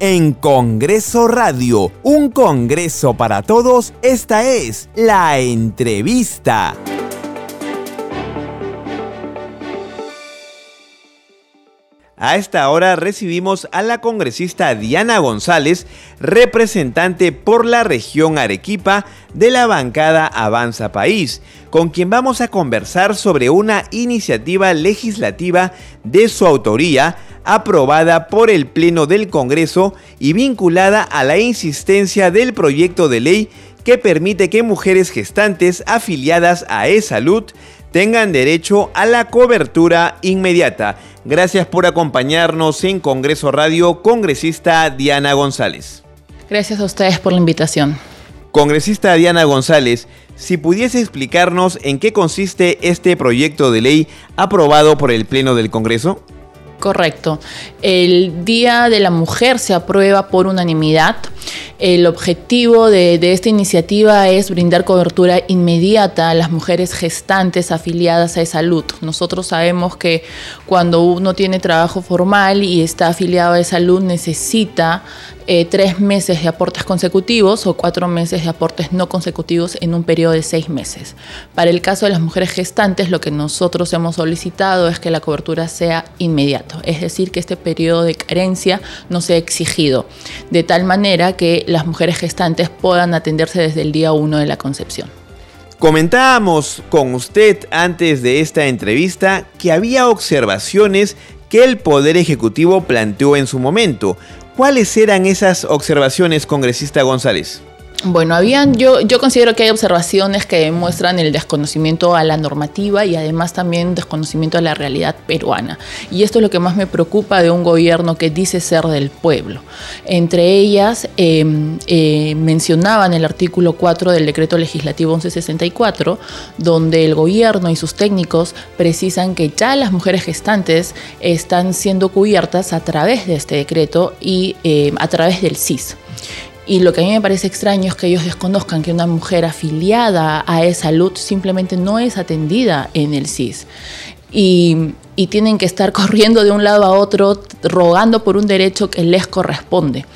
en Congreso Radio, un Congreso para todos, esta es la entrevista. A esta hora recibimos a la congresista Diana González, representante por la región Arequipa de la bancada Avanza País, con quien vamos a conversar sobre una iniciativa legislativa de su autoría aprobada por el Pleno del Congreso y vinculada a la insistencia del proyecto de ley que permite que mujeres gestantes afiliadas a E-Salud tengan derecho a la cobertura inmediata. Gracias por acompañarnos en Congreso Radio, congresista Diana González. Gracias a ustedes por la invitación. Congresista Diana González, si pudiese explicarnos en qué consiste este proyecto de ley aprobado por el Pleno del Congreso. Correcto. El Día de la Mujer se aprueba por unanimidad. El objetivo de, esta iniciativa es brindar cobertura inmediata a las mujeres gestantes afiliadas a salud. Nosotros sabemos que cuando uno tiene trabajo formal y está afiliado a salud necesita eh, tres meses de aportes consecutivos o cuatro meses de aportes no consecutivos en un periodo de seis meses. Para el caso de las mujeres gestantes, lo que nosotros hemos solicitado es que la cobertura sea inmediato, es decir, que este periodo de carencia no sea exigido, de tal manera que las mujeres gestantes puedan atenderse desde el día uno de la concepción. Comentábamos con usted antes de esta entrevista que había observaciones que el Poder Ejecutivo planteó en su momento. ¿Cuáles eran esas observaciones, congresista González? Bueno, yo, yo considero que hay observaciones que demuestran el desconocimiento a la normativa y además también desconocimiento a la realidad peruana. Y esto es lo que más me preocupa de un gobierno que dice ser del pueblo. Entre ellas, em, eh, mencionaban el artículo 4 del decreto legislativo 1164, donde el gobierno y sus técnicos precisan que ya las mujeres gestantes están siendo cubiertas a través de este decreto y em, a través del CIS. Y lo que a mí me parece extraño es que ellos desconozcan que una mujer afiliada a esa salud simplemente no es atendida en el CIS. Y, tienen que estar corriendo de un lado a otro rogando por un derecho que les corresponde.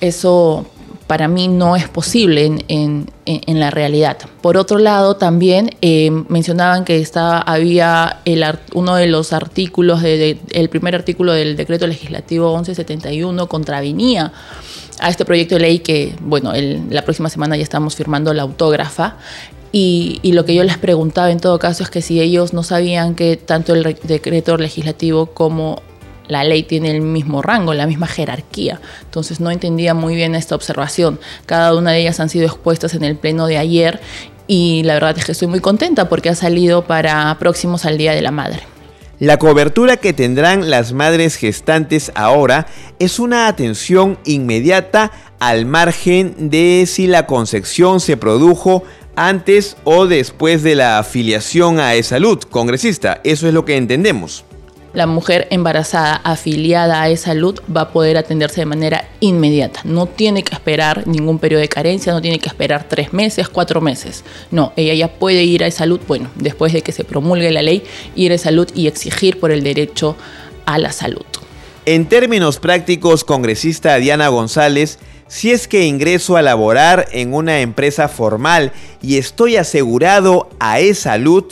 Eso para mí no es posible en, la realidad. Por otro lado, también eh, mencionaban que estaba, había uno de los artículos, el primer artículo del decreto legislativo 1171 contravenía a este proyecto de ley que, bueno, la próxima semana ya estamos firmando la autógrafa. Y, lo que yo les preguntaba en todo caso es que si ellos no sabían que tanto el decreto legislativo como la ley tiene el mismo rango, la misma jerarquía. Entonces no entendía muy bien esta observación. Cada una de ellas han sido expuestas en el pleno de ayer y la verdad es que estoy muy contenta porque ha salido para próximos al Día de la Madre. La cobertura que tendrán las madres gestantes ahora es una atención inmediata al margen de si la concepción se produjo antes o después de la afiliación a E-Salud, congresista. Eso es lo que entendemos la mujer embarazada afiliada a E-Salud va a poder atenderse de manera inmediata. No tiene que esperar ningún periodo de carencia, no tiene que esperar tres meses, cuatro meses. No, ella ya puede ir a E-Salud, bueno, después de que se promulgue la ley, ir a salud y exigir por el derecho a la salud. En términos prácticos, congresista Diana González, si es que ingreso a laborar en una empresa formal y estoy asegurado a E-Salud,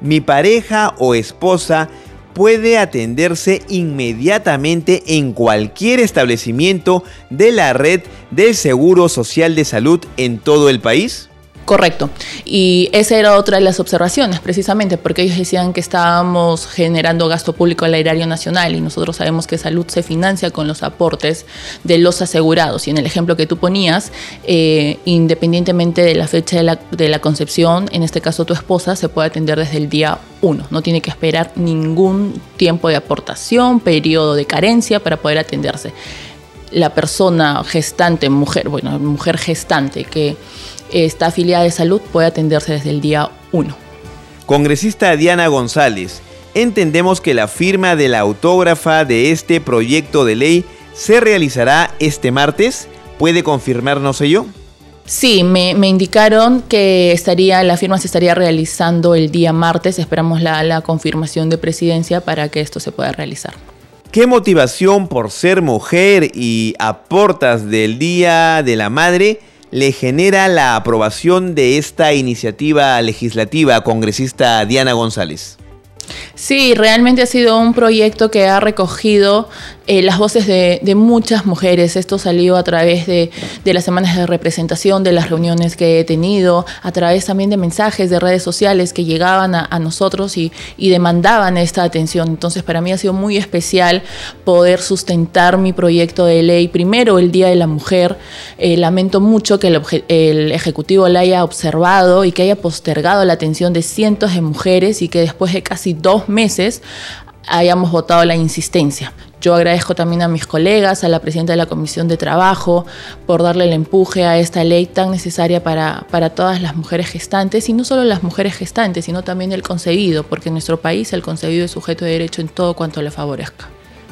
mi pareja o esposa puede atenderse inmediatamente en cualquier establecimiento de la red del Seguro Social de Salud en todo el país? Correcto. Y esa era otra de las observaciones, precisamente porque ellos decían que estábamos generando gasto público al erario nacional y nosotros sabemos que salud se financia con los aportes de los asegurados. Y en el ejemplo que tú ponías, eh, independientemente de la fecha de la, de la concepción, en este caso tu esposa, se puede atender desde el día 1. No tiene que esperar ningún tiempo de aportación, periodo de carencia para poder atenderse. La persona gestante, mujer, bueno, mujer gestante que esta afiliada de salud puede atenderse desde el día 1. Congresista Diana González, entendemos que la firma de la autógrafa de este proyecto de ley se realizará este martes. ¿Puede confirmarnos ello? Sí, me, indicaron que estaría, la firma se estaría realizando el día martes. Esperamos la confirmación de presidencia para que esto se pueda realizar. ¿Qué motivación por ser mujer y aportas del Día de la Madre le genera la aprobación de esta iniciativa legislativa, congresista Diana González? Sí, realmente ha sido un proyecto que ha recogido eh, las voces de, muchas mujeres. Esto salió a través de, las semanas de representación, de las reuniones que he tenido, a través también de mensajes de redes sociales que llegaban a, nosotros y, demandaban esta atención. Entonces, para mí ha sido muy especial poder sustentar mi proyecto de ley. Primero, el Día de la Mujer. Eh, lamento mucho que el, el Ejecutivo la haya observado y que haya postergado la atención de cientos de mujeres y que después de casi dos meses hayamos votado la insistencia. Yo agradezco también a mis colegas, a la presidenta de la Comisión de Trabajo, por darle el empuje a esta ley tan necesaria para, para todas las mujeres gestantes, y no solo las mujeres gestantes, sino también el concebido, porque en nuestro país el concebido es sujeto de derecho en todo cuanto le favorezca.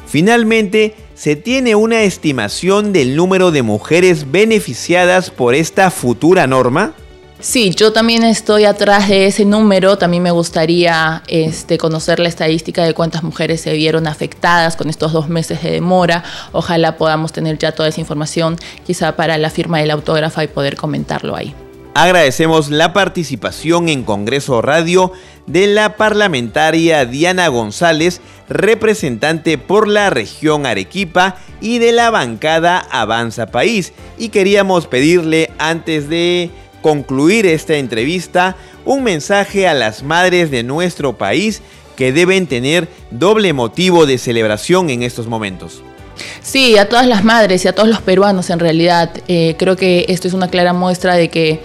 Finalmente, se tiene una estimación del número de mujeres beneficiadas por esta futura norma. Sí, yo también estoy atrás de ese número. También me gustaría este, conocer la estadística de cuántas mujeres se vieron afectadas con estos dos meses de demora. Ojalá podamos tener ya toda esa información, quizá para la firma del autógrafa y poder comentarlo ahí. Agradecemos la participación en Congreso Radio de la parlamentaria Diana González, representante por la región Arequipa y de la bancada Avanza País. Y queríamos pedirle antes de concluir esta entrevista un mensaje a las madres de nuestro país que deben tener doble motivo de celebración en estos momentos. Sí, a todas las madres y a todos los peruanos en realidad. Eh, creo que esto es una clara muestra de que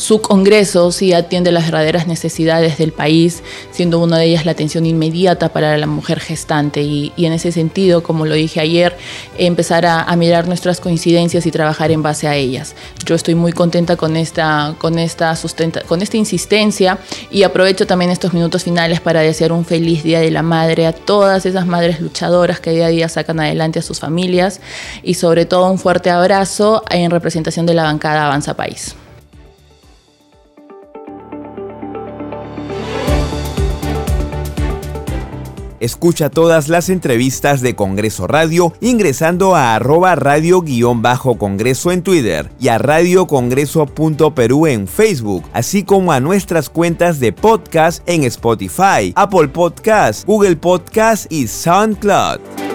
su Congreso sí atiende las verdaderas necesidades del país, siendo una de ellas la atención inmediata para la mujer gestante. Y, en ese sentido, como lo dije ayer, empezar a, mirar nuestras coincidencias y trabajar en base a ellas. Yo estoy muy contenta con esta, con esta, sustenta, con esta insistencia y aprovecho también estos minutos finales para desear un feliz Día de la Madre a todas esas madres luchadoras que día a día sacan adelante a sus familias y sobre todo un fuerte abrazo en representación de la bancada Avanza País. Escucha todas las entrevistas de Congreso Radio ingresando a arroba radio-congreso en Twitter y a radiocongreso.perú en Facebook, así como a nuestras cuentas de podcast en Spotify, Apple Podcast, Google Podcast y SoundCloud.